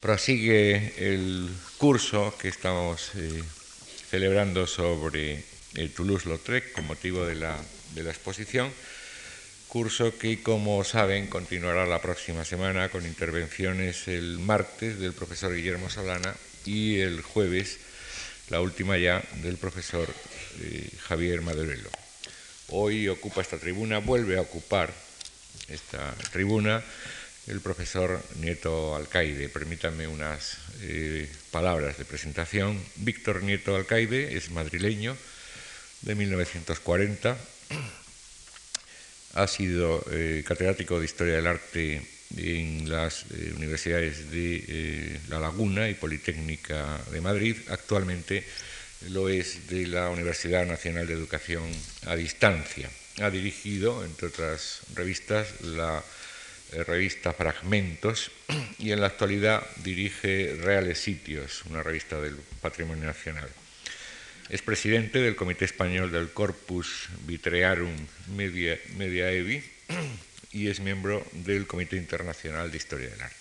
Prosigue el curso que estamos eh, celebrando sobre el Toulouse-Lautrec con motivo de la, exposición, curso que, como saben, continuará la próxima semana con intervenciones el martes del profesor Guillermo Solana y el jueves, la última ya, del profesor eh, Javier Madurelo. Hoy ocupa esta tribuna, vuelve a ocupar esta tribuna el profesor Nieto Alcaide. Permítanme unas eh, palabras de presentación. Víctor Nieto Alcaide es madrileño de 1940. Ha sido eh, catedrático de Historia del Arte en las eh, universidades de La Laguna y Politécnica de Madrid. Actualmente lo es de la Universidad Nacional de Educación a Distancia. Ha dirigido, entre otras revistas, la revista Fragmentos y en la actualidad dirige Reales Sitios, una revista del Patrimonio Nacional. Es presidente del Comité Español del Corpus Vitrearum Media, Mediaevi y es miembro del Comité Internacional de Historia del Arte.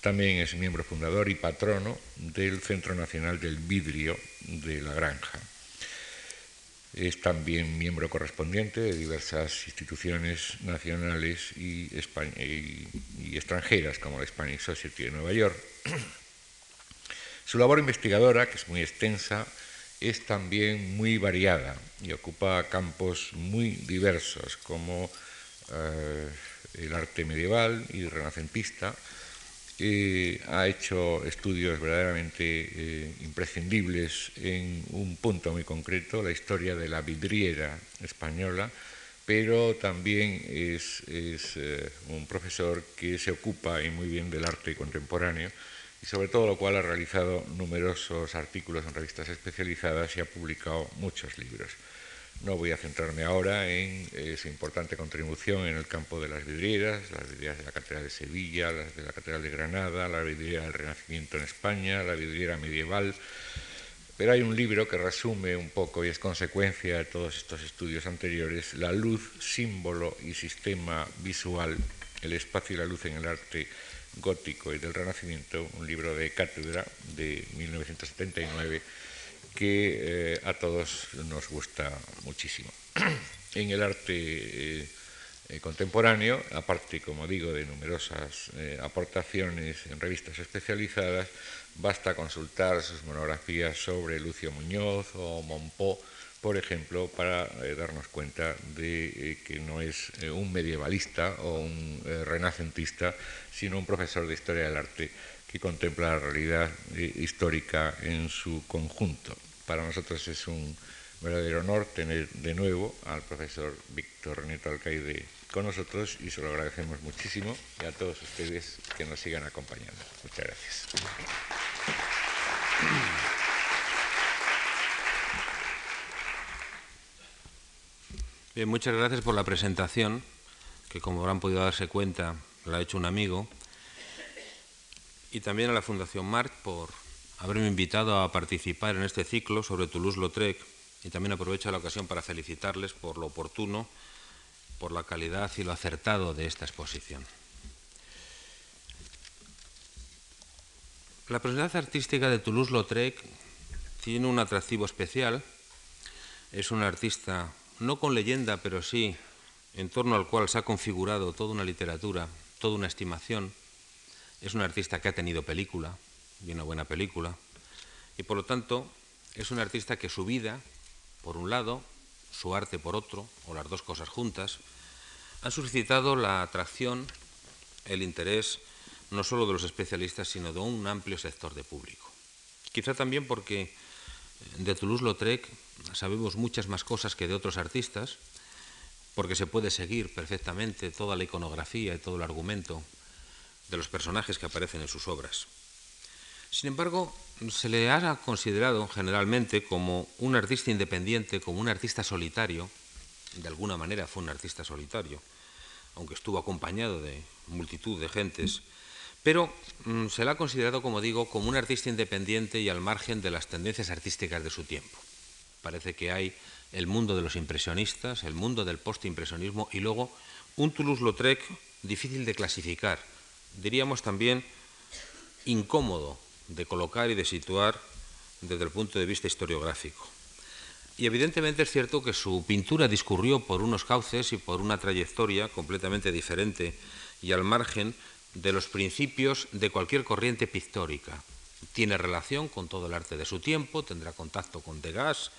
También es miembro fundador y patrono del Centro Nacional del Vidrio de La Granja. Es también miembro correspondiente de diversas instituciones nacionales y, extranjeras, como la Hispanic Society de Nueva York. Su labor investigadora, que es muy extensa, es también muy variada y ocupa campos muy diversos, como eh, el arte medieval y renacentista, ha hecho estudios verdaderamente eh, imprescindibles en un punto muy concreto, la historia de la vidriera española, pero también es, eh, un profesor que se ocupa y muy bien del arte contemporáneo y sobre todo lo cual ha realizado numerosos artículos en revistas especializadas y ha publicado muchos libros. No voy a centrarme ahora en eh, su importante contribución en el campo de las vidrieras, las vidrieras de la Catedral de Sevilla, las de la Catedral de Granada, la vidriera del Renacimiento en España, la vidriera medieval. Pero hay un libro que resume un poco y es consecuencia de todos estos estudios anteriores, La luz, símbolo y sistema visual, el espacio y la luz en el arte gótico y del Renacimiento, un libro de cátedra de 1979 que eh, a todos nos gusta muchísimo. en el arte eh, eh, contemporáneo, aparte, como digo, de numerosas aportaciones en revistas especializadas, basta consultar sus monografías sobre Lucio Muñoz o Monpó, por ejemplo, para darnos cuenta de que no es un medievalista o un renacentista, sino un profesor de historia del arte que contempla la realidad histórica en su conjunto. Para nosotros es un verdadero honor tener de nuevo al profesor Víctor Neto Alcaide con nosotros y se lo agradecemos muchísimo y a todos ustedes que nos sigan acompañando. Muchas gracias. Bien, muchas gracias por la presentación, que como habrán podido darse cuenta, la ha hecho un amigo, y también a la Fundación Marc por haberme invitado a participar en este ciclo sobre Toulouse-Lautrec y también aprovecho la ocasión para felicitarles por lo oportuno, por la calidad y lo acertado de esta exposición. La personalidad artística de Toulouse-Lautrec tiene un atractivo especial. Es un artista no con leyenda, pero sí en torno al cual se ha configurado toda una literatura, toda una estimación. Es un artista que ha tenido película, y una buena película. Y por lo tanto es un artista que su vida, por un lado, su arte por otro, o las dos cosas juntas, han suscitado la atracción, el interés, no solo de los especialistas, sino de un amplio sector de público. Quizá también porque de Toulouse-Lautrec sabemos muchas más cosas que de otros artistas, porque se puede seguir perfectamente toda la iconografía y todo el argumento de los personajes que aparecen en sus obras. Sin embargo, se le ha considerado generalmente como un artista independiente, como un artista solitario, de alguna manera fue un artista solitario, aunque estuvo acompañado de multitud de gentes, pero mm, se le ha considerado, como digo, como un artista independiente y al margen de las tendencias artísticas de su tiempo. Parece que hay el mundo de los impresionistas, el mundo del postimpresionismo y luego un Toulouse-Lautrec difícil de clasificar. Diríamos también incómodo de colocar y de situar desde el punto de vista historiográfico. Y evidentemente es cierto que su pintura discurrió por unos cauces y por una trayectoria completamente diferente y al margen de los principios de cualquier corriente pictórica. Tiene relación con todo el arte de su tiempo, tendrá contacto con Degas,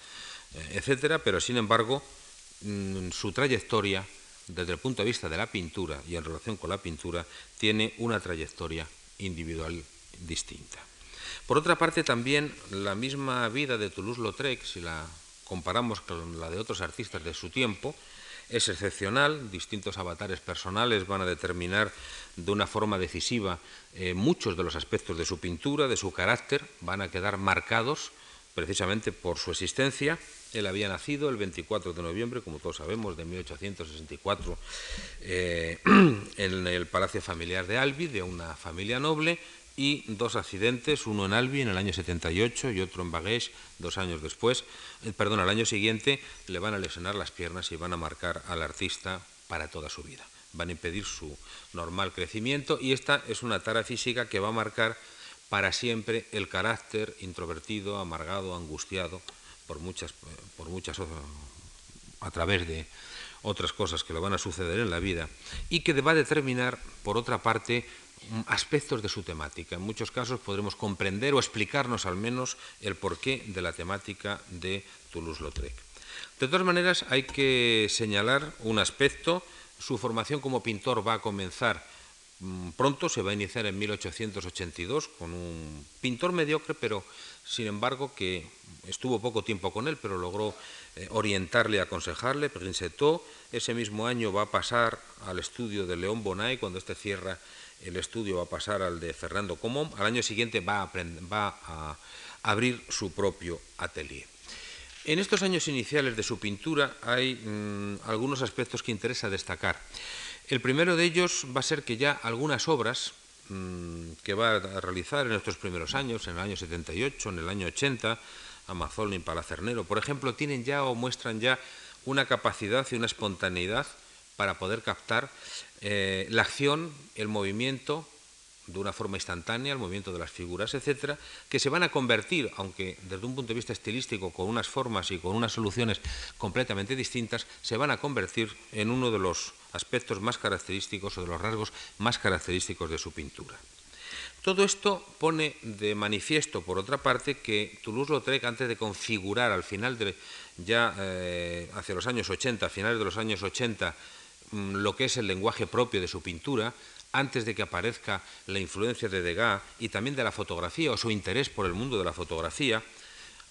eh, etcétera, pero sin embargo mm, su trayectoria desde el punto de vista de la pintura y en relación con la pintura tiene una trayectoria individual distinta. Por otra parte, también la misma vida de Toulouse-Lautrec, si la comparamos con la de otros artistas de su tiempo, es excepcional, distintos avatares personales van a determinar de una forma decisiva eh, muchos de los aspectos de su pintura, de su carácter, van a quedar marcados precisamente por su existencia. Él había nacido el 24 de noviembre, como todos sabemos, de 1864, eh, en el palacio familiar de Albi, de una familia noble, y dos accidentes, uno en Albi en el año 78 y otro en Bagués dos años después, eh, perdón, al año siguiente le van a lesionar las piernas y van a marcar al artista para toda su vida. Van a impedir su normal crecimiento y esta es una tara física que va a marcar para siempre el carácter introvertido, amargado, angustiado por muchas, por muchas a través de otras cosas que le van a suceder en la vida y que va a determinar, por otra parte, aspectos de su temática. En muchos casos podremos comprender o explicarnos al menos el porqué de la temática de Toulouse-Lautrec. De todas maneras, hay que señalar un aspecto. Su formación como pintor va a comenzar mm, pronto, se va a iniciar en 1882 con un pintor mediocre, pero sin embargo que estuvo poco tiempo con él, pero logró eh, orientarle aconsejarle. Ese mismo año va a pasar al estudio de León Bonay cuando este cierra el estudio va a pasar al de Fernando Comón, al año siguiente va a, abrir su propio atelier. En estos años iniciales de su pintura hay mm, algunos aspectos que interesa destacar. El primero de ellos va a ser que ya algunas obras mm, que va a realizar en estos primeros años, en el año 78, en el año 80, Amazon y Palacernero, por ejemplo, tienen ya o muestran ya una capacidad y una espontaneidad para poder captar eh, la acción, el movimiento, de una forma instantánea, el movimiento de las figuras, etcétera, que se van a convertir, aunque desde un punto de vista estilístico, con unas formas y con unas soluciones completamente distintas, se van a convertir en uno de los aspectos más característicos o de los rasgos más característicos de su pintura. Todo esto pone de manifiesto, por otra parte, que Toulouse-Lautrec, antes de configurar al final de, ya eh, hacia los años 80, a finales de los años 80, Mm, lo que es el lenguaje propio de su pintura, antes de que aparezca la influencia de Degas y también de la fotografía o su interés por el mundo de la fotografía,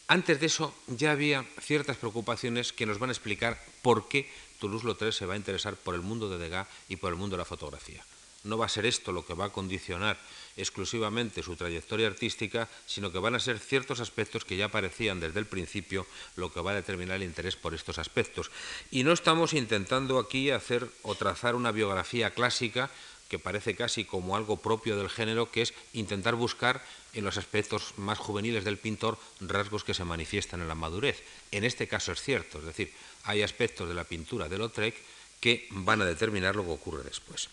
antes de eso ya había ciertas preocupaciones que nos van a explicar por qué Toulouse-Lautrec se va a interesar por el mundo de Degas y por el mundo de la fotografía. No va a ser esto lo que va a condicionar exclusivamente su trayectoria artística, sino que van a ser ciertos aspectos que ya aparecían desde el principio lo que va a determinar el interés por estos aspectos. Y no estamos intentando aquí hacer o trazar una biografía clásica que parece casi como algo propio del género, que es intentar buscar en los aspectos más juveniles del pintor rasgos que se manifiestan en la madurez. En este caso es cierto, es decir, hay aspectos de la pintura de Lautrec que van a determinar lo que ocurre después.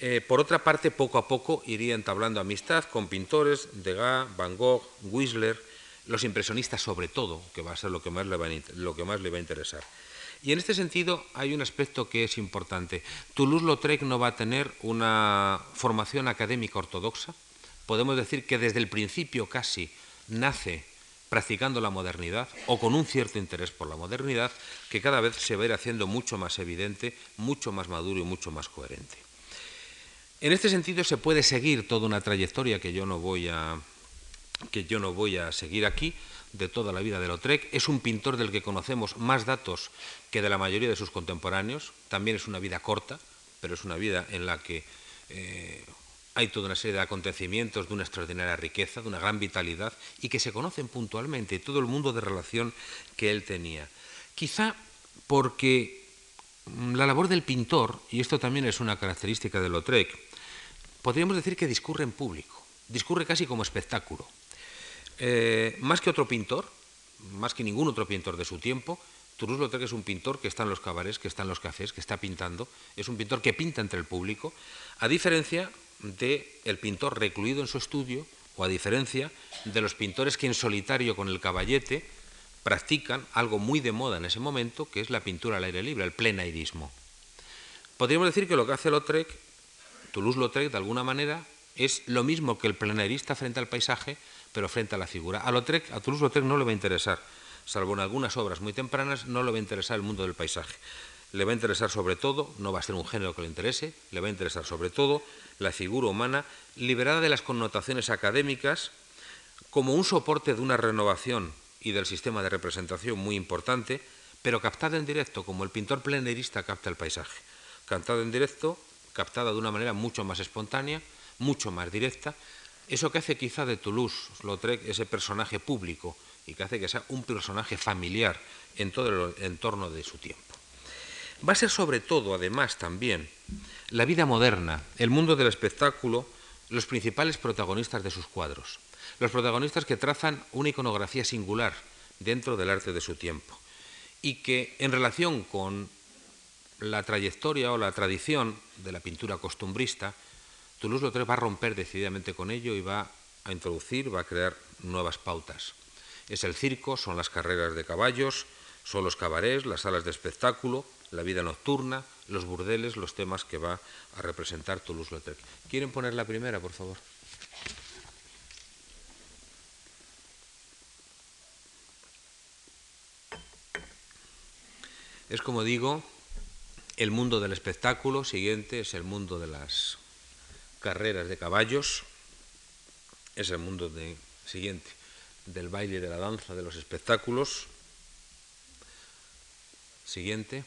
Eh, por otra parte, poco a poco iría entablando amistad con pintores, Degas, Van Gogh, Whistler, los impresionistas sobre todo, que va a ser lo que más le va a, lo que más le va a interesar. Y en este sentido hay un aspecto que es importante. Toulouse-Lautrec no va a tener una formación académica ortodoxa. Podemos decir que desde el principio casi nace practicando la modernidad o con un cierto interés por la modernidad que cada vez se va a ir haciendo mucho más evidente, mucho más maduro y mucho más coherente. En este sentido se puede seguir toda una trayectoria que yo no voy a, que yo no voy a seguir aquí, de toda la vida de Lautrec. Es un pintor del que conocemos más datos que de la mayoría de sus contemporáneos. También es una vida corta, pero es una vida en la que eh, hay toda una serie de acontecimientos de una extraordinaria riqueza, de una gran vitalidad y que se conocen puntualmente, todo el mundo de relación que él tenía. Quizá porque la labor del pintor, y esto también es una característica de Lautrec, podríamos decir que discurre en público, discurre casi como espectáculo. Eh, más que otro pintor, más que ningún otro pintor de su tiempo, Toulouse-Lautrec es un pintor que está en los cabarets, que está en los cafés, que está pintando, es un pintor que pinta entre el público, a diferencia, del el pintor recluido en su estudio, o a diferencia de los pintores que en solitario con el caballete practican algo muy de moda en ese momento, que es la pintura al aire libre, el plenairismo. Podríamos decir que lo que hace Lautrec, Toulouse-Lautrec, de alguna manera, es lo mismo que el plenairista frente al paisaje, pero frente a la figura. A, Lautrec, a Toulouse-Lautrec no le va a interesar, salvo en algunas obras muy tempranas, no le va a interesar el mundo del paisaje. Le va a interesar sobre todo, no va a ser un género que le interese, le va a interesar sobre todo la figura humana liberada de las connotaciones académicas como un soporte de una renovación y del sistema de representación muy importante, pero captada en directo, como el pintor plenerista capta el paisaje. Captada en directo, captada de una manera mucho más espontánea, mucho más directa, eso que hace quizá de Toulouse-Lautrec ese personaje público y que hace que sea un personaje familiar en todo el entorno de su tiempo. Va a ser sobre todo, además, también la vida moderna, el mundo del espectáculo, los principales protagonistas de sus cuadros los protagonistas que trazan una iconografía singular dentro del arte de su tiempo y que en relación con la trayectoria o la tradición de la pintura costumbrista, Toulouse-Lautrec va a romper decididamente con ello y va a introducir, va a crear nuevas pautas. Es el circo, son las carreras de caballos, son los cabarets, las salas de espectáculo, la vida nocturna, los burdeles, los temas que va a representar Toulouse-Lautrec. ¿Quieren poner la primera, por favor? Es como digo, el mundo del espectáculo, siguiente es el mundo de las carreras de caballos, es el mundo de, siguiente del baile, de la danza, de los espectáculos, siguiente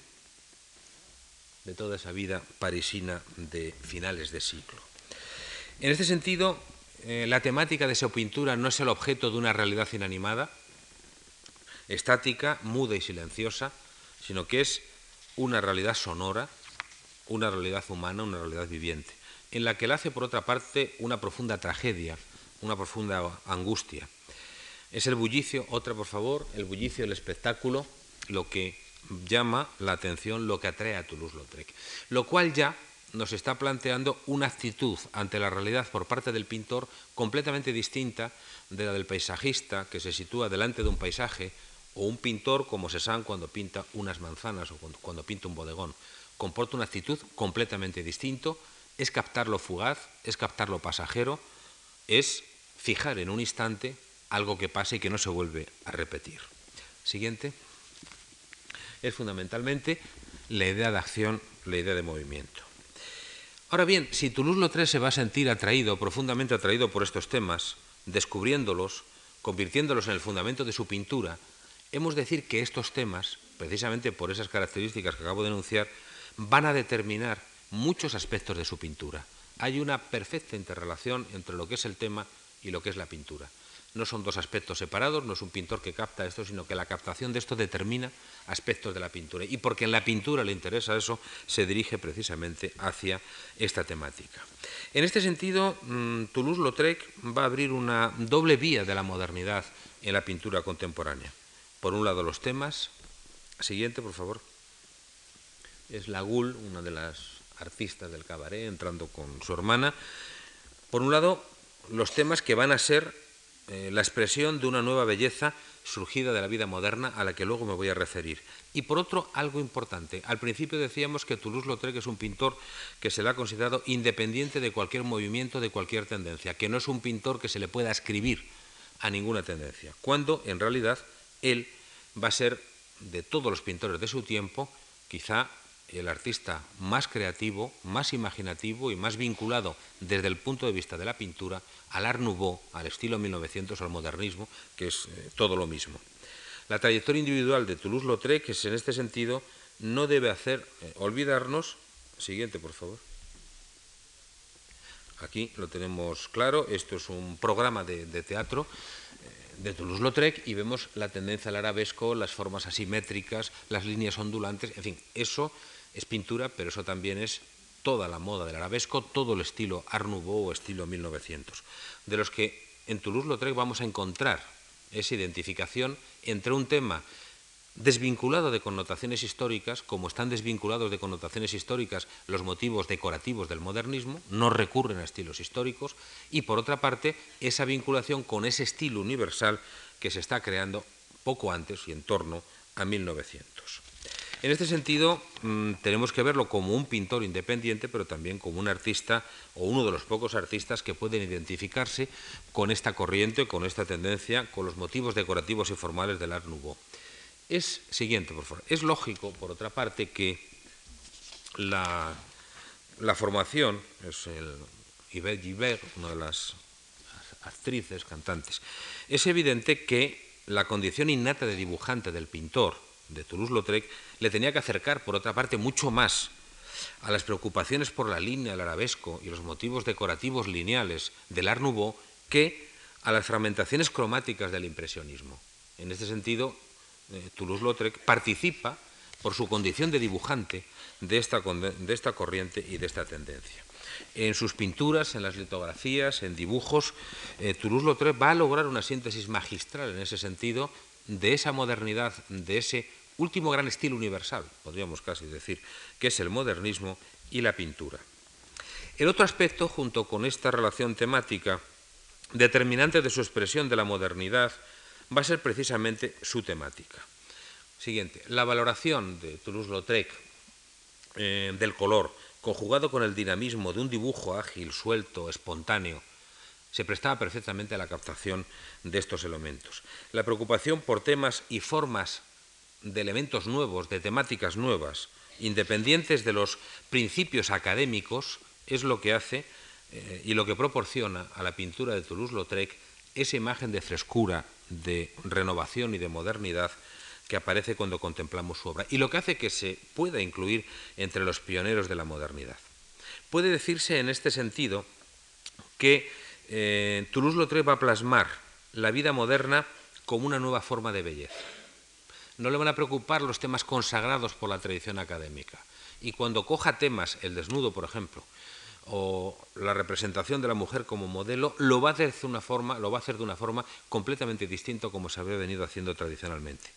de toda esa vida parisina de finales de siglo. En este sentido, eh, la temática de esa pintura no es el objeto de una realidad inanimada, estática, muda y silenciosa, sino que es una realidad sonora, una realidad humana, una realidad viviente, en la que él hace, por otra parte, una profunda tragedia, una profunda angustia. Es el bullicio, otra por favor, el bullicio del espectáculo, lo que llama la atención, lo que atrae a Toulouse-Lautrec, lo cual ya nos está planteando una actitud ante la realidad por parte del pintor completamente distinta de la del paisajista que se sitúa delante de un paisaje o un pintor como Cézanne cuando pinta unas manzanas o cuando, pinta un bodegón. Comporta una actitud completamente distinto, es captar lo fugaz, es captar lo pasajero, es fijar en un instante algo que pasa y que no se vuelve a repetir. Siguiente. Es fundamentalmente la idea de acción, la idea de movimiento. Ahora bien, si Toulouse-Lautrec se va a sentir atraído, profundamente atraído por estos temas, descubriéndolos, convirtiéndolos en el fundamento de su pintura, hemos de decir que estos temas, precisamente por esas características que acabo de enunciar, van a determinar muchos aspectos de su pintura. Hay una perfecta interrelación entre lo que es el tema y lo que es la pintura. No son dos aspectos separados, no es un pintor que capta esto, sino que la captación de esto determina aspectos de la pintura. Y porque en la pintura le interesa eso, se dirige precisamente hacia esta temática. En este sentido, mm, Toulouse-Lautrec va a abrir una doble vía de la modernidad en la pintura contemporánea. Por un lado los temas. Siguiente, por favor. Es la Gul, una de las artistas del cabaret, entrando con su hermana. Por un lado, los temas que van a ser eh, la expresión de una nueva belleza surgida de la vida moderna a la que luego me voy a referir. Y por otro, algo importante. Al principio decíamos que Toulouse-Lautrec es un pintor que se le ha considerado independiente de cualquier movimiento, de cualquier tendencia, que no es un pintor que se le pueda escribir a ninguna tendencia, cuando en realidad él va a ser, de todos los pintores de su tiempo, quizá el artista más creativo, más imaginativo y más vinculado desde el punto de vista de la pintura al Art Nouveau, al estilo 1900, al modernismo, que es eh, todo lo mismo. La trayectoria individual de Toulouse-Lautrec, es en este sentido, no debe hacer eh, olvidarnos. Siguiente, por favor. Aquí lo tenemos claro, esto es un programa de teatro de Toulouse-Lautrec y vemos la tendencia al arabesco, las formas asimétricas, las líneas ondulantes, en fin, eso es pintura, pero eso también es toda la moda del arabesco, todo el estilo Art Nouveau o estilo 1900, de los que en Toulouse-Lautrec vamos a encontrar esa identificación entre un tema desvinculado de connotaciones históricas, como están desvinculados de connotaciones históricas los motivos decorativos del modernismo, no recurren a estilos históricos, y por otra parte, esa vinculación con ese estilo universal que se está creando poco antes y en torno a 1900. En este sentido, mm, tenemos que verlo como un pintor independiente, pero también como un artista o uno de los pocos artistas que pueden identificarse con esta corriente, con esta tendencia, con los motivos decorativos y formales del Art Nouveau. Es siguiente, por favor. Es lógico, por otra parte, que la, formación, es el Yvette Gilbert, una de las actrices, cantantes, es evidente que la condición innata de dibujante del pintor de Toulouse-Lautrec le tenía que acercar, por otra parte, mucho más a las preocupaciones por la línea, el arabesco y los motivos decorativos lineales del Art Nouveau que a las fragmentaciones cromáticas del impresionismo. En este sentido, eh, Toulouse-Lautrec participa, por su condición de dibujante, de esta, corriente y de esta tendencia. En sus pinturas, en las litografías, en dibujos, eh, Toulouse-Lautrec va a lograr una síntesis magistral en ese sentido de esa modernidad, de ese último gran estilo universal, podríamos casi decir, que es el modernismo y la pintura. El otro aspecto, junto con esta relación temática, determinante de su expresión de la modernidad, va a ser precisamente su temática. Siguiente, la valoración de Toulouse-Lautrec eh, del color, conjugado con el dinamismo de un dibujo ágil, suelto, espontáneo, se prestaba perfectamente a la captación de estos elementos. La preocupación por temas y formas de elementos nuevos, de temáticas nuevas, independientes de los principios académicos, es lo que hace eh, y lo que proporciona a la pintura de Toulouse-Lautrec esa imagen de frescura, de renovación y de modernidad que aparece cuando contemplamos su obra y lo que hace que se pueda incluir entre los pioneros de la modernidad. Puede decirse en este sentido que eh, Toulouse-Lautrec va a plasmar la vida moderna como una nueva forma de belleza. No le van a preocupar los temas consagrados por la tradición académica. Y cuando coja temas, el desnudo, por ejemplo, o la representación de la mujer como modelo, lo va a hacer de una forma, lo va a hacer de una forma completamente distinta como se había venido haciendo tradicionalmente.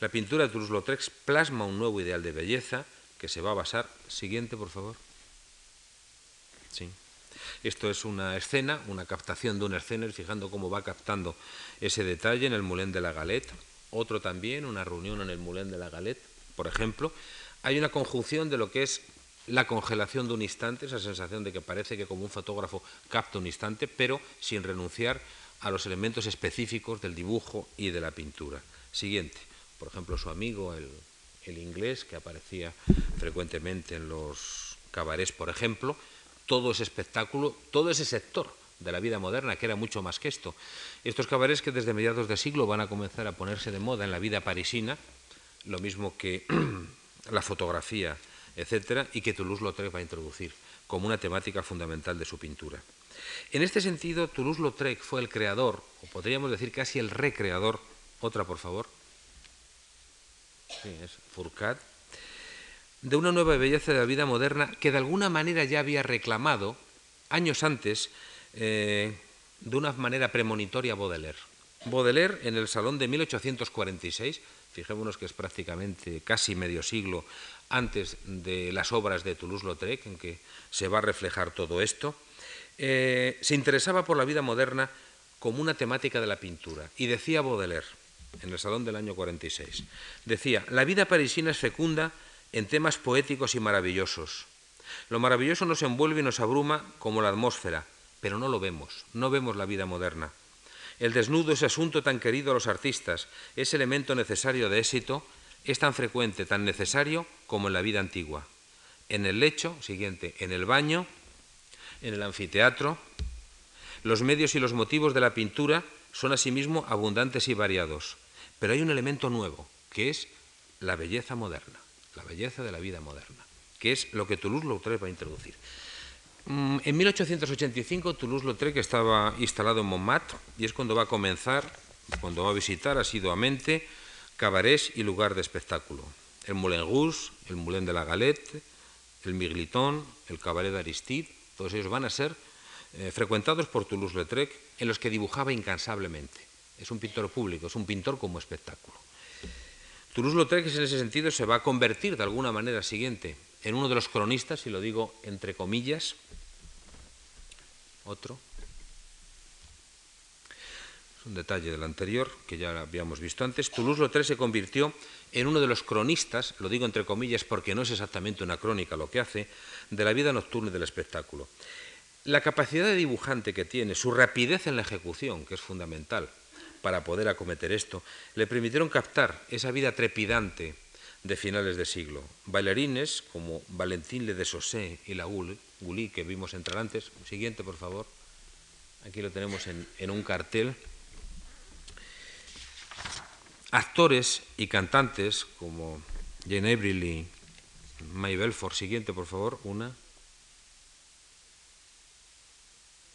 La pintura de Toulouse-Lautrec plasma un nuevo ideal de belleza que se va a basar. Siguiente, por favor. Sí. Esto es una escena, una captación de una escena, fijando cómo va captando ese detalle en el Moulin de la Galette. Otro también, una reunión en el Moulin de la Galette, por ejemplo. Hay una conjunción de lo que es la congelación de un instante, esa sensación de que parece que como un fotógrafo capta un instante, pero sin renunciar a los elementos específicos del dibujo y de la pintura. Siguiente, por ejemplo, su amigo, el, el inglés, que aparecía frecuentemente en los cabarets, por ejemplo, todo ese espectáculo, todo ese sector de la vida moderna, que era mucho más que esto. Estos cabarets que desde mediados de siglo van a comenzar a ponerse de moda en la vida parisina, lo mismo que la fotografía, etcétera, y que Toulouse-Lautrec va a introducir como una temática fundamental de su pintura. En este sentido, Toulouse-Lautrec fue el creador, o podríamos decir casi el recreador, otra por favor, sí, de una nueva belleza de la vida moderna que de alguna manera ya había reclamado años antes eh, de una manera premonitoria Baudelaire. Baudelaire en el Salón de 1846, fijémonos que es prácticamente casi medio siglo antes de las obras de Toulouse-Lautrec, en que se va a reflejar todo esto, eh, se interesaba por la vida moderna como una temática de la pintura. Y decía Baudelaire, en el Salón del año 46, decía, la vida parisina es fecunda en temas poéticos y maravillosos. Lo maravilloso nos envuelve y nos abruma como la atmósfera, pero no lo vemos, no vemos la vida moderna. El desnudo, ese asunto tan querido a los artistas, ese elemento necesario de éxito, es tan frecuente, tan necesario como en la vida antigua. En el lecho, siguiente, en el baño, en el anfiteatro, los medios y los motivos de la pintura son asimismo abundantes y variados, pero hay un elemento nuevo, que es la belleza moderna la belleza de la vida moderna, que es lo que Toulouse-Lautrec va a introducir. Mm, en 1885 Toulouse-Lautrec estaba instalado en Montmartre y es cuando va a comenzar, cuando va a visitar asiduamente cabarets y lugar de espectáculo. El Moulin Rouge, el Moulin de la Galette, el Migliton, el Cabaret d'Aristide, todos ellos van a ser eh, frecuentados por Toulouse-Lautrec en los que dibujaba incansablemente. Es un pintor público, es un pintor como espectáculo. Toulouse-Lautrec en ese sentido se va a convertir de alguna manera siguiente en uno de los cronistas, y lo digo entre comillas, otro, un detalle del anterior que ya habíamos visto antes, Toulouse-Lautrec se convirtió en uno de los cronistas, lo digo entre comillas porque no es exactamente una crónica lo que hace, de la vida nocturna y del espectáculo. La capacidad de dibujante que tiene, su rapidez en la ejecución, que es fundamental para poder acometer esto, le permitieron captar esa vida trepidante de finales de siglo. Bailarines como Valentín Le Desosé y la Gulli, que vimos entrar antes. Siguiente, por favor. Aquí lo tenemos en, en un cartel. Actores y cantantes como Jane Avril y May Belfort. Siguiente, por favor. Una.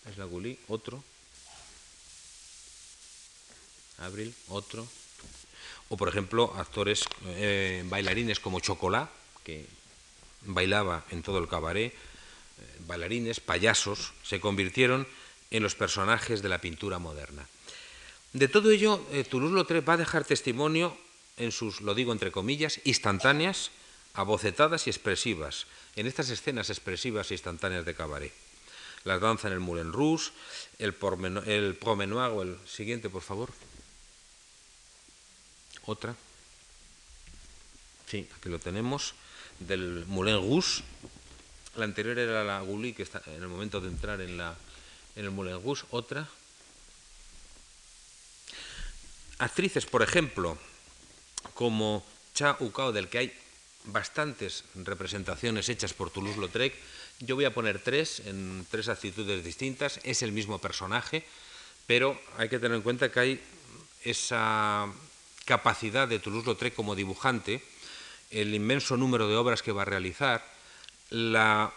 es la Gulí, otro, Abril, otro, o por ejemplo actores eh, bailarines como Chocolá, que bailaba en todo el cabaret, eh, bailarines, payasos, se convirtieron en los personajes de la pintura moderna. De todo ello, eh, Toulouse-Lautrec va a dejar testimonio en sus, lo digo entre comillas, instantáneas, abocetadas y expresivas, en estas escenas expresivas e instantáneas de cabaret la danza en el Moulin Rouge, el, el promenoir el siguiente, por favor. Otra. Sí, aquí lo tenemos, del Moulin Rouge. La anterior era la Gulli, que está en el momento de entrar en, la, en el Moulin Rouge. Otra. Actrices, por ejemplo, como Cha Ukao, del que hay bastantes representaciones hechas por Toulouse-Lautrec, yo voy a poner tres, en tres actitudes distintas, es el mismo personaje, pero hay que tener en cuenta que hay esa capacidad de Toulouse-Lautrec como dibujante, el inmenso número de obras que va a realizar, la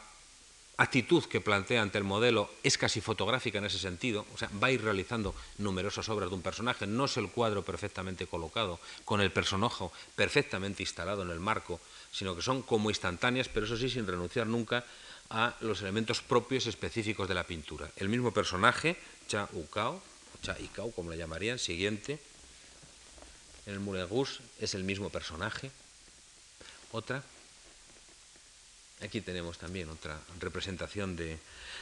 actitud que plantea ante el modelo es casi fotográfica en ese sentido, o sea, va a ir realizando numerosas obras de un personaje, no es el cuadro perfectamente colocado, con el personaje perfectamente instalado en el marco, sino que son como instantáneas, pero eso sí sin renunciar nunca a los elementos propios específicos de la pintura. El mismo personaje, Cha Ukao, Cha Ikao, como le llamarían, siguiente, en el Moulin es el mismo personaje. Otra. Aquí tenemos también otra representación de,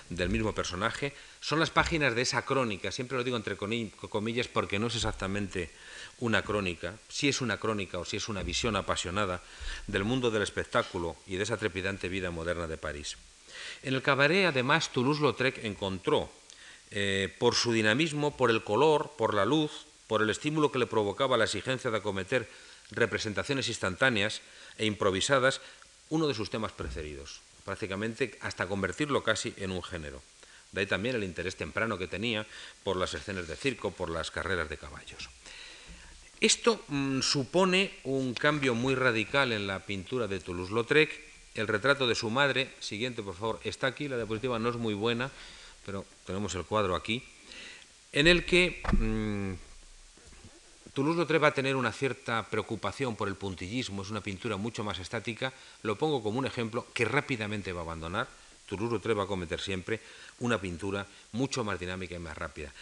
del mismo personaje. Son las páginas de esa crónica, siempre lo digo entre comillas porque no es exactamente una crónica, si es una crónica o si es una visión apasionada del mundo del espectáculo y de esa trepidante vida moderna de París. En el cabaret, además, Toulouse-Lautrec encontró, eh, por su dinamismo, por el color, por la luz, por el estímulo que le provocaba la exigencia de acometer representaciones instantáneas e improvisadas, uno de sus temas preferidos, prácticamente hasta convertirlo casi en un género. De ahí también el interés temprano que tenía por las escenas de circo, por las carreras de caballos. Esto mm, supone un cambio muy radical en la pintura de Toulouse-Lautrec el retrato de su madre, siguiente por favor, está aquí, la diapositiva no es muy buena, pero tenemos el cuadro aquí, en el que mmm, Toulouse-Lautrec va a tener una cierta preocupación por el puntillismo, es una pintura mucho más estática, lo pongo como un ejemplo que rápidamente va a abandonar, Toulouse-Lautrec va a cometer siempre una pintura mucho más dinámica y más rápida.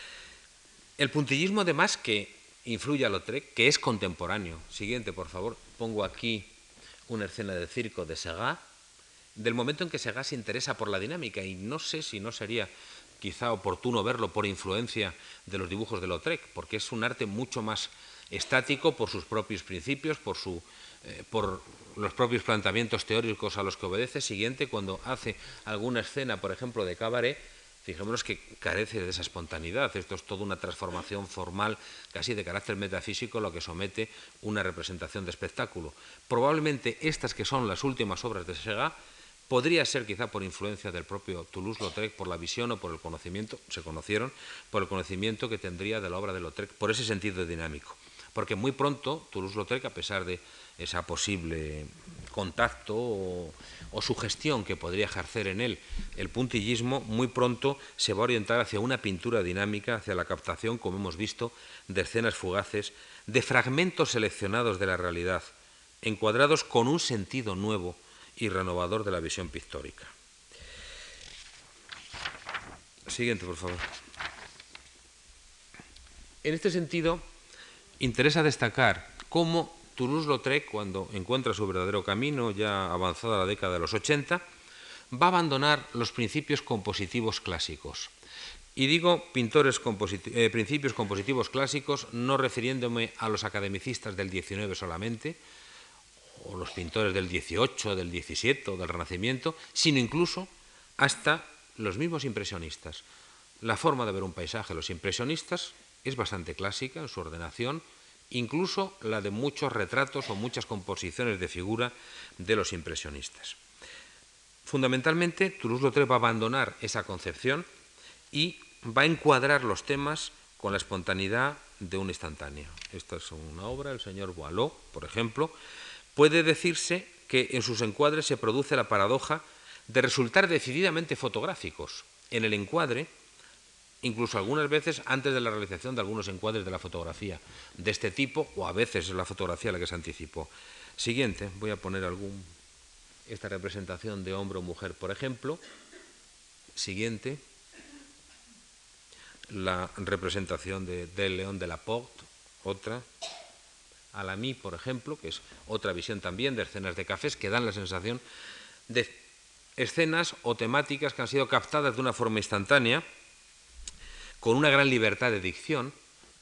El puntillismo además que influye a Lautrec, que es contemporáneo, siguiente por favor, pongo aquí una escena de circo de Segat, del momento en que Segat se interesa por la dinámica y no sé si no sería quizá oportuno verlo por influencia de los dibujos de Lautrec, porque es un arte mucho más estático por sus propios principios, por, su, eh, por los propios planteamientos teóricos a los que obedece. Siguiente, cuando hace alguna escena, por ejemplo, de cabaret, fijémonos que carece de esa espontaneidad. Esto es toda una transformación formal, casi de carácter metafísico, lo que somete una representación de espectáculo. Probablemente estas que son las últimas obras de Segat, podría ser quizá por influencia del propio Toulouse-Lautrec, por la visión o por el conocimiento, se conocieron, por el conocimiento que tendría de la obra de Lautrec, por ese sentido dinámico. Porque muy pronto Toulouse-Lautrec, a pesar de esa posible contacto o, o sugestión que podría ejercer en él el puntillismo, muy pronto se va a orientar hacia una pintura dinámica, hacia la captación, como hemos visto, de escenas fugaces, de fragmentos seleccionados de la realidad, encuadrados con un sentido nuevo y renovador de la visión pictórica. Siguiente, por favor. En este sentido, interesa destacar cómo Toulouse-Lautrec, cuando encuentra su verdadero camino, ya avanzada la década de los 80, va a abandonar los principios compositivos clásicos. Y digo pintores eh, principios compositivos clásicos no refiriéndome a los academicistas del XIX solamente, o los pintores del XVIII, del XVII o del Renacimiento, sino incluso hasta los mismos impresionistas. La forma de ver un paisaje los impresionistas es bastante clásica en su ordenación, incluso la de muchos retratos o muchas composiciones de figura de los impresionistas. Fundamentalmente, Toulouse-Lautrec va a abandonar esa concepción y va a encuadrar los temas con la espontaneidad de un instantáneo. Esta es una obra del señor Boileau, por ejemplo. Puede decirse que en sus encuadres se produce la paradoja de resultar decididamente fotográficos. En el encuadre, incluso algunas veces antes de la realización de algunos encuadres de la fotografía de este tipo, o a veces es la fotografía la que se anticipó. Siguiente, voy a poner algún esta representación de hombre o mujer, por ejemplo. Siguiente, la representación de, León de la Porte, otra. Alamy, por ejemplo, que es otra visión también de escenas de cafés que dan la sensación de escenas o temáticas que han sido captadas de una forma instantánea, con una gran libertad de dicción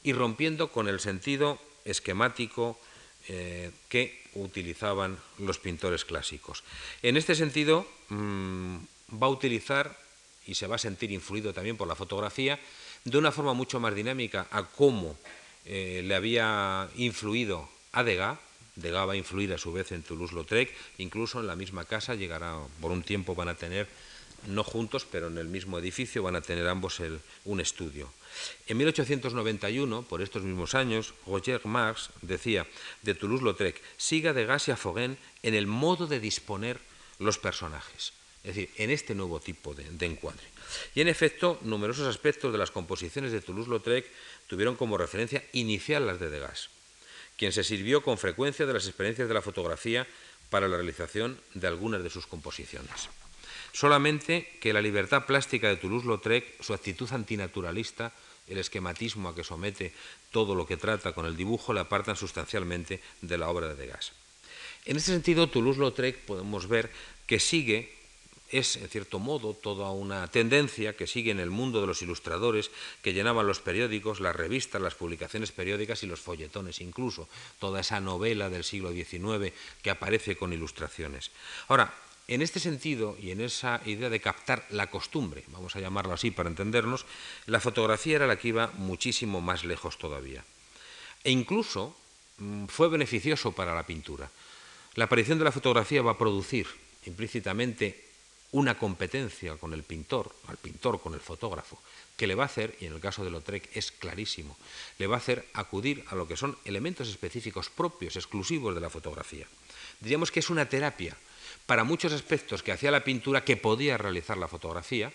y rompiendo con el sentido esquemático eh, que utilizaban los pintores clásicos. En este sentido, mm, va a utilizar, y se va a sentir influido también por la fotografía, de una forma mucho más dinámica a cómo eh, le había influido a Degas. Degas va a influir a su vez en Toulouse-Lautrec, incluso en la misma casa llegará, por un tiempo van a tener, no juntos, pero en el mismo edificio van a tener ambos un estudio. En 1891, por estos mismos años, Roger Marx decía de Toulouse-Lautrec, siga de Gas y a en el modo de disponer los personajes, es decir, en este nuevo tipo de, encuadre. Y en efecto, numerosos aspectos de las composiciones de Toulouse-Lautrec tuvieron como referencia inicial las de Degas, quien se sirvió con frecuencia de las experiencias de la fotografía para la realización de algunas de sus composiciones. Solamente que la libertad plástica de Toulouse-Lautrec, su actitud antinaturalista, el esquematismo a que somete todo lo que trata con el dibujo le apartan sustancialmente de la obra de Degas. En ese sentido, Toulouse-Lautrec podemos ver que sigue, es en cierto modo toda una tendencia que sigue en el mundo de los ilustradores que llenaban los periódicos, las revistas, las publicaciones periódicas y los folletones, incluso toda esa novela del siglo XIX que aparece con ilustraciones. Ahora, en este sentido y en esa idea de captar la costumbre, vamos a llamarlo así para entendernos, la fotografía era la que iba muchísimo más lejos todavía. E incluso mm, fue beneficioso para la pintura. La aparición de la fotografía va a producir implícitamente una competencia con el pintor, al pintor con el fotógrafo, que le va a hacer, y en el caso de Lautrec es clarísimo, le va a hacer acudir a lo que son elementos específicos propios, exclusivos de la fotografía. Diríamos que es una terapia para muchos aspectos que hacía la pintura que podía realizar la fotografía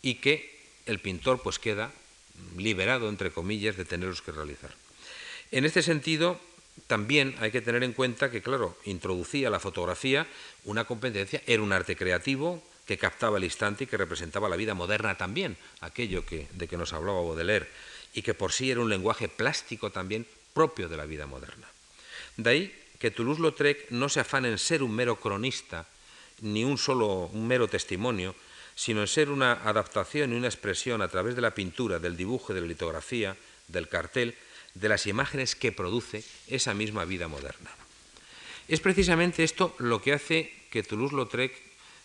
y que el pintor pues queda liberado, entre comillas, de tenerlos que realizar. En este sentido, también hay que tener en cuenta que, claro, introducía la fotografía una competencia, era un arte creativo que captaba el instante y que representaba la vida moderna también, aquello que, de que nos hablaba Baudelaire, y que por sí era un lenguaje plástico también propio de la vida moderna. De ahí que Toulouse-Lautrec no se afana en ser un mero cronista, ni un solo un mero testimonio, sino en ser una adaptación y una expresión a través de la pintura, del dibujo, de la litografía, del cartel, de las imágenes que produce esa misma vida moderna. Es precisamente esto lo que hace que Toulouse-Lautrec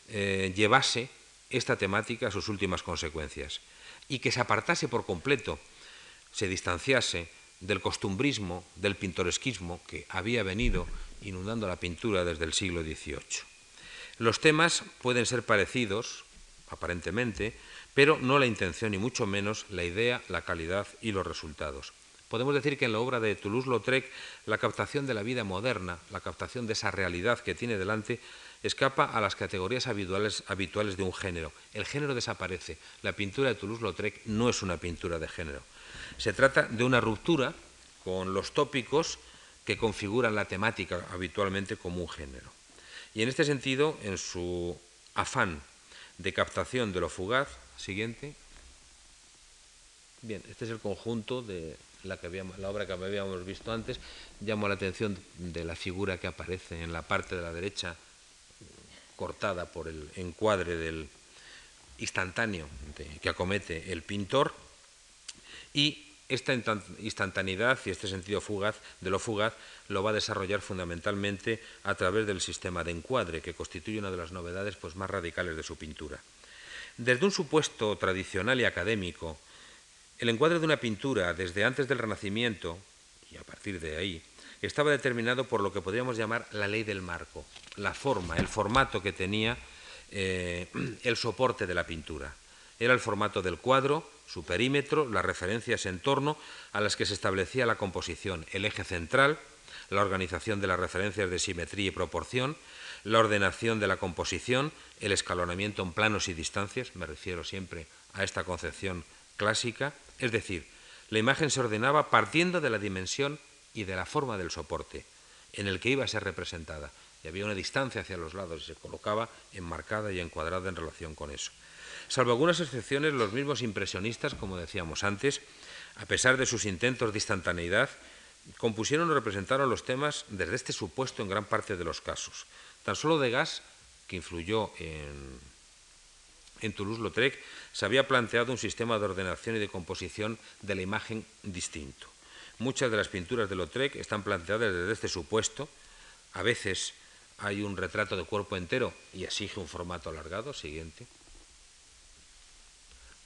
eh, llevase esta temática a sus últimas consecuencias y que se apartase por completo, se distanciase del costumbrismo, del pintoresquismo que había venido inundando la pintura desde el siglo XVIII. Los temas pueden ser parecidos, aparentemente, pero no la intención y mucho menos la idea, la calidad y los resultados. Podemos decir que en la obra de Toulouse-Lautrec la captación de la vida moderna, la captación de esa realidad que tiene delante, escapa a las categorías habituales, habituales de un género. El género desaparece. La pintura de Toulouse-Lautrec no es una pintura de género. Se trata de una ruptura con los tópicos que configuran la temática habitualmente como un género. Y en este sentido, en su afán de captación de lo fugaz, siguiente, Bien, este es el conjunto de la, obra que habíamos visto antes. Llamo la atención de la figura que aparece en la parte de la derecha, cortada por el encuadre del instantáneo que acomete el pintor. Y esta instantaneidad y este sentido fugaz de lo fugaz lo va a desarrollar fundamentalmente a través del sistema de encuadre, que constituye una de las novedades pues, más radicales de su pintura. Desde un supuesto tradicional y académico, el encuadre de una pintura desde antes del Renacimiento, y a partir de ahí, estaba determinado por lo que podríamos llamar la ley del marco, la forma, el formato que tenía eh, el soporte de la pintura. Era el formato del cuadro, su perímetro, las referencias en torno a las que se establecía la composición, el eje central, la organización de las referencias de simetría y proporción, la ordenación de la composición, el escalonamiento en planos y distancias, me refiero siempre a esta concepción clásica, es decir, la imagen se ordenaba partiendo de la dimensión y de la forma del soporte en el que iba a ser representada, y había una distancia hacia los lados y se colocaba enmarcada y encuadrada en relación con eso. Salvo algunas excepciones, los mismos impresionistas, como decíamos antes, a pesar de sus intentos de instantaneidad, compusieron o representaron los temas desde este supuesto en gran parte de los casos. Tan solo Degas, que influyó en, en Toulouse-Lautrec, se había planteado un sistema de ordenación y de composición de la imagen distinto. Muchas de las pinturas de Lautrec están planteadas desde este supuesto. A veces hay un retrato de cuerpo entero y exige un formato alargado, siguiente.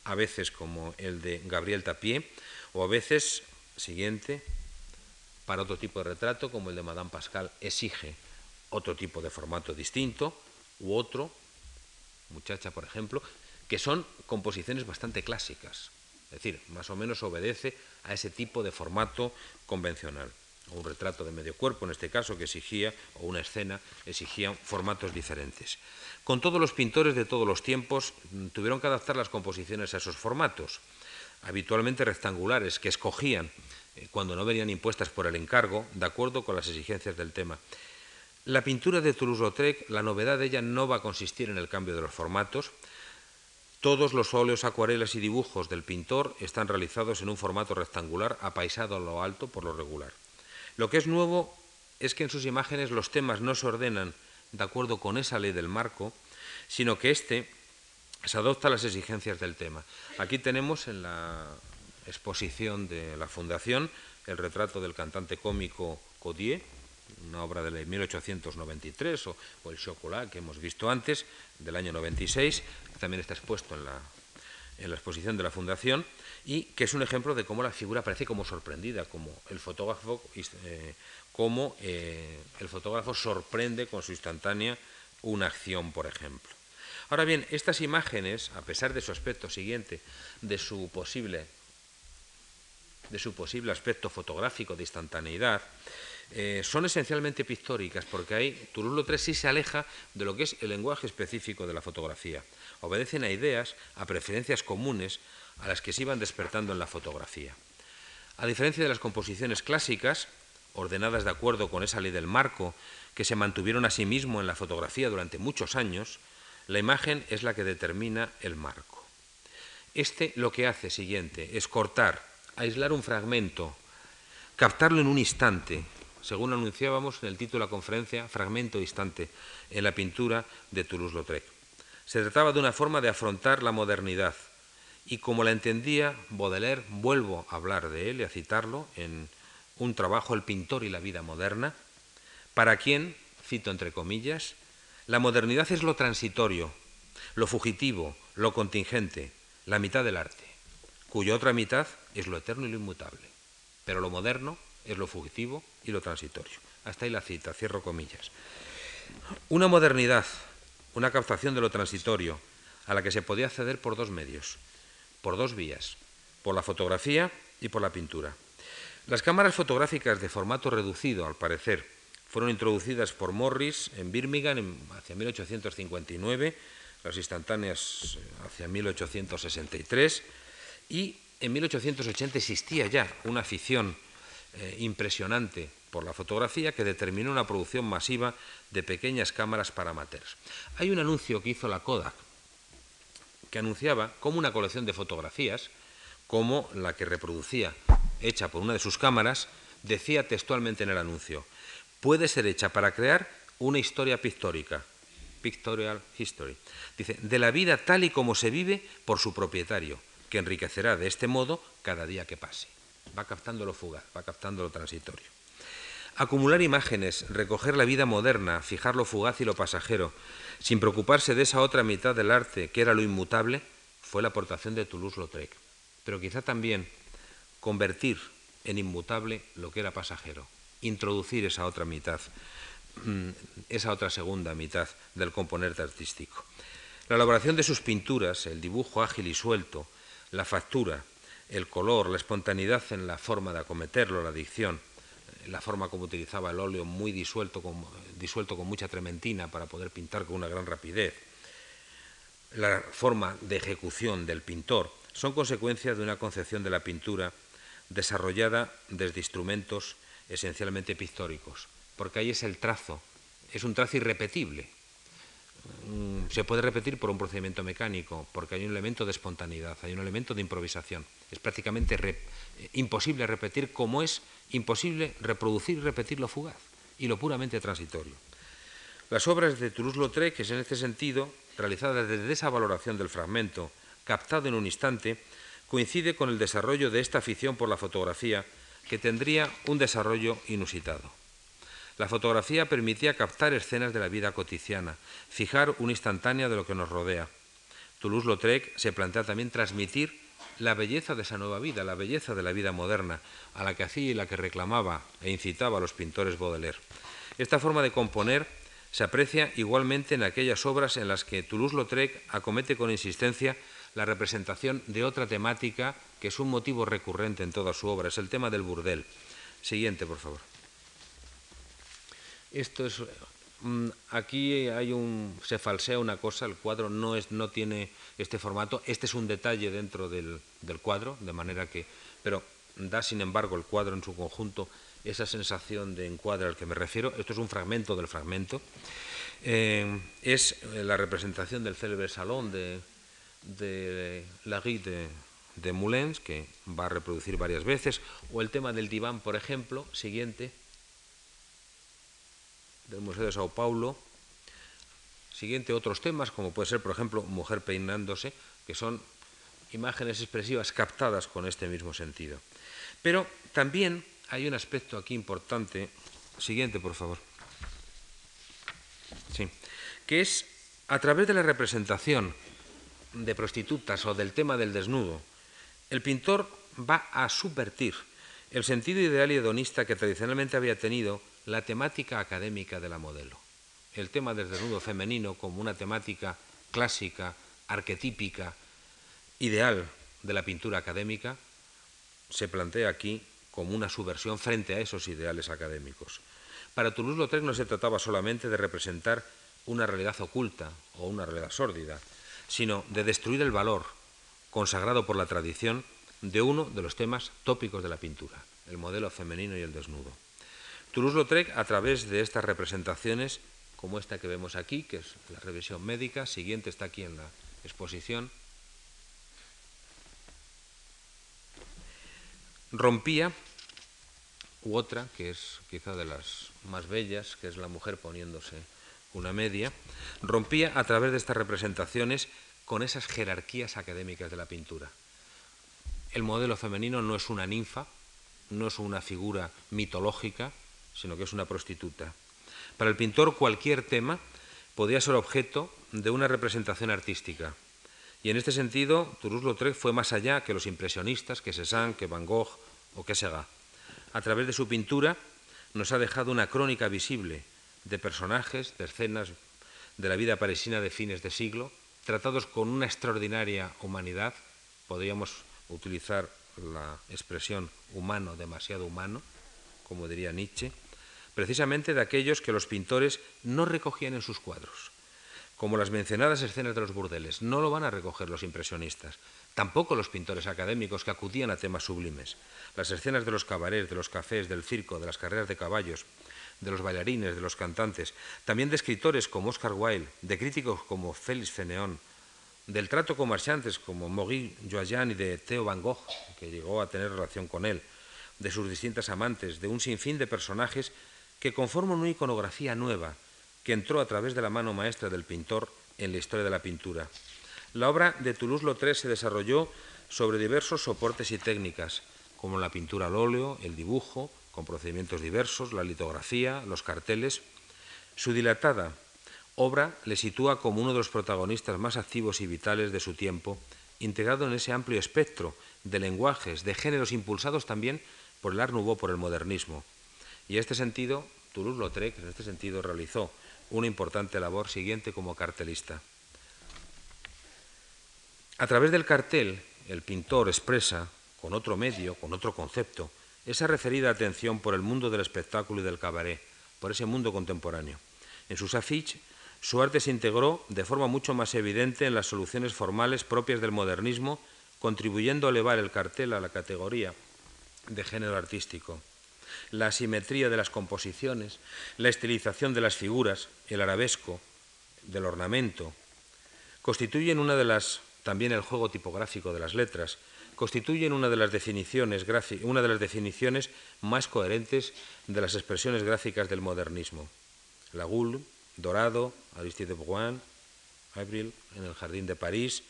A veces como el de Gabriel Tapié, o a veces, siguiente, para otro tipo de retrato, como el de Madame Pascal, exige otro tipo de formato distinto, u otro, muchacha por ejemplo, que son composiciones bastante clásicas, es decir, más o menos obedece a ese tipo de formato convencional. Un retrato de medio cuerpo, en este caso, que exigía, o una escena, exigían formatos diferentes. Con todos los pintores de todos los tiempos mm, tuvieron que adaptar las composiciones a esos formatos, habitualmente rectangulares, que escogían eh, cuando no venían impuestas por el encargo, de acuerdo con las exigencias del tema. La pintura de Toulouse-Lautrec, la novedad de ella no va a consistir en el cambio de los formatos. Todos los óleos, acuarelas y dibujos del pintor están realizados en un formato rectangular, apaisado a lo alto por lo regular. Lo que es nuevo es que en sus imágenes los temas no se ordenan de acuerdo con esa ley del marco, sino que éste se adopta a las exigencias del tema. Aquí tenemos en la exposición de la Fundación el retrato del cantante cómico Codier, una obra de 1893, o, el Chocolat que hemos visto antes, del año 96, que también está expuesto en la, en la exposición de la Fundación, y que es un ejemplo de cómo la figura parece como sorprendida, como el fotógrafo, eh, eh, el fotógrafo sorprende con su instantánea una acción, por ejemplo. Ahora bien, estas imágenes, a pesar de su aspecto siguiente, de su posible, de su posible aspecto fotográfico de instantaneidad, eh, son esencialmente pictóricas porque ahí Toulouse-Lautrec sí se aleja de lo que es el lenguaje específico de la fotografía. Obedecen a ideas, a preferencias comunes a las que se iban despertando en la fotografía. A diferencia de las composiciones clásicas, ordenadas de acuerdo con esa ley del marco, que se mantuvieron a sí mismo en la fotografía durante muchos años, la imagen es la que determina el marco. Este lo que hace siguiente es cortar, aislar un fragmento, captarlo en un instante, según anunciábamos en el título de la conferencia, fragmento instante en la pintura de Toulouse-Lautrec. Se trataba de una forma de afrontar la modernidad y como la entendía Baudelaire, vuelvo a hablar de él y a citarlo en un trabajo, El pintor y la vida moderna, para quien, cito entre comillas, la modernidad es lo transitorio, lo fugitivo, lo contingente, la mitad del arte, cuya otra mitad es lo eterno y lo inmutable. Pero lo moderno es lo fugitivo y lo transitorio. Hasta ahí la cita, cierro comillas. Una modernidad, una captación de lo transitorio, a la que se podía acceder por dos medios, por dos vías, por la fotografía y por la pintura. Las cámaras fotográficas de formato reducido, al parecer, fueron introducidas por Morris en Birmingham hacia 1859, las instantáneas eh, hacia 1863, y en 1880 existía ya una afición eh, impresionante por la fotografía que determinó una producción masiva de pequeñas cámaras para amateurs. Hay un anuncio que hizo la Kodak que anunciaba como una colección de fotografías como la que reproducía, hecha por una de sus cámaras, decía textualmente en el anuncio, puede ser hecha para crear una historia pictórica, pictorial history, dice, de la vida tal y como se vive por su propietario, que enriquecerá de este modo cada día que pase. Va captando lo fugaz, va captando lo transitorio. Acumular imágenes, recoger la vida moderna, fijar lo fugaz y lo pasajero, sin preocuparse de esa otra mitad del arte que era lo inmutable, fue la aportación de Toulouse-Lautrec. Pero quizá también convertir en inmutable lo que era pasajero, introducir esa otra mitad, mm, esa otra segunda mitad del componente artístico. La elaboración de sus pinturas, el dibujo ágil y suelto, la factura, el color, la espontaneidad en la forma de acometerlo, la dicción, la forma como utilizaba el óleo muy disuelto con, disuelto con mucha trementina para poder pintar con una gran rapidez, la forma de ejecución del pintor, son consecuencia de una concepción de la pintura desarrollada desde instrumentos esencialmente pictóricos, porque ahí es el trazo, es un trazo irrepetible. Mm, se puede repetir por un procedimiento mecánico, porque hay un elemento de espontaneidad, hay un elemento de improvisación. Es prácticamente imposible repetir como es imposible reproducir y repetir lo fugaz y lo puramente transitorio. Las obras de Toulouse-Lautrec, en este sentido, realizadas desde esa valoración del fragmento, captado en un instante, coincide con el desarrollo de esta afición por la fotografía, que tendría un desarrollo inusitado. La fotografía permitía captar escenas de la vida cotidiana, fijar una instantánea de lo que nos rodea. Toulouse-Lautrec se plantea también transmitir la belleza de esa nueva vida, la belleza de la vida moderna, a la que hacía y la que reclamaba e incitaba a los pintores Baudelaire. Esta forma de componer se aprecia igualmente en aquellas obras en las que Toulouse-Lautrec acomete con insistencia la representación de otra temática que es un motivo recurrente en toda su obra, es el tema del burdel. Siguiente, por favor. Esto es aquí hay un, se falsea una cosa, el cuadro no, es, no tiene este formato, este es un detalle dentro del, cuadro, de manera que, pero da sin embargo el cuadro en su conjunto esa sensación de encuadre al que me refiero, esto es un fragmento del fragmento, eh, es eh, la representación del célebre salón de, de la de, de Moulins, que va a reproducir varias veces, o el tema del diván, por ejemplo, siguiente, del Museo de Sao Paulo. Siguiente, otros temas, como puede ser, por ejemplo, Mujer peinándose, que son imágenes expresivas captadas con este mismo sentido. Pero también hay un aspecto aquí importante. Siguiente, por favor. Sí. Que es a través de la representación de prostitutas o del tema del desnudo, el pintor va a subvertir el sentido ideal y hedonista que tradicionalmente había tenido la temática académica de la modelo. El tema del desnudo femenino como una temática clásica, arquetípica, ideal de la pintura académica, se plantea aquí como una subversión frente a esos ideales académicos. Para Toulouse-Lautrec no se trataba solamente de representar una realidad oculta o una realidad sórdida, sino de destruir el valor consagrado por la tradición de uno de los temas tópicos de la pintura, el modelo femenino y el desnudo. Toulouse-Lautrec, a través de estas representaciones, como esta que vemos aquí, que es la revisión médica, siguiente está aquí en la exposición, rompía, u otra, que es quizá de las más bellas, que es la mujer poniéndose una media, rompía a través de estas representaciones con esas jerarquías académicas de la pintura. El modelo femenino no es una ninfa, no es una figura mitológica, sino que es una prostituta. Para el pintor cualquier tema podía ser objeto de una representación artística. Y en este sentido, Toulouse-Lautrec fue más allá que los impresionistas, que Cézanne, que Van Gogh o que Segat. A través de su pintura nos ha dejado una crónica visible de personajes, de escenas de la vida parisina de fines de siglo, tratados con una extraordinaria humanidad, podríamos utilizar la expresión humano, demasiado humano, como diría Nietzsche, precisamente de aquellos que los pintores no recogían en sus cuadros, como las mencionadas escenas de los burdeles. No lo van a recoger los impresionistas, tampoco los pintores académicos que acudían a temas sublimes. Las escenas de los cabarets, de los cafés, del circo, de las carreras de caballos, de los bailarines, de los cantantes, también de escritores como Oscar Wilde, de críticos como Félix Feneón del trato con marchantes como Maurice Joaillan y de Theo Van Gogh, que llegó a tener relación con él, de sus distintas amantes, de un sinfín de personajes que conforman una iconografía nueva que entró a través de la mano maestra del pintor en la historia de la pintura. La obra de Toulouse-Lautrec se desarrolló sobre diversos soportes y técnicas, como la pintura al óleo, el dibujo, con procedimientos diversos, la litografía, los carteles. Su dilatada obra le sitúa como uno de los protagonistas más activos y vitales de su tiempo, integrado en ese amplio espectro de lenguajes, de géneros impulsados también por el Art Nouveau, por el modernismo. Y en este sentido, Toulouse-Lautrec, en este sentido, realizó una importante labor siguiente como cartelista. A través del cartel, el pintor expresa, con otro medio, con otro concepto, esa referida atención por el mundo del espectáculo y del cabaret, por ese mundo contemporáneo. En sus afiches, su arte se integró de forma mucho más evidente en las soluciones formales propias del modernismo, contribuyendo a elevar el cartel a la categoría de género artístico. La asimetría de las composiciones, la estilización de las figuras, el arabesco, del ornamento, constituyen una de las también el juego tipográfico de las letras, constituyen una de las definiciones, una de las definiciones más coherentes de las expresiones gráficas del modernismo. Lagoule, Dorado, Aristide Brouin, Abril, en el Jardín de París,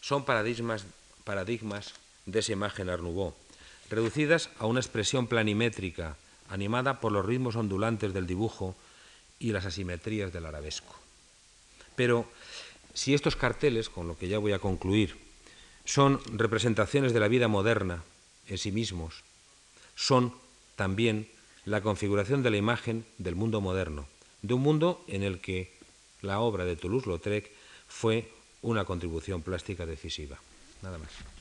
son paradigmas, paradigmas de esa imagen Art Nouveau, reducidas a una expresión planimétrica, animada por los ritmos ondulantes del dibujo y las asimetrías del arabesco. Pero si estos carteles, con lo que ya voy a concluir, son representaciones de la vida moderna en sí mismos, son también la configuración de la imagen del mundo moderno, de un mundo en el que la obra de Toulouse-Lautrec fue una contribución plástica decisiva. Nada más.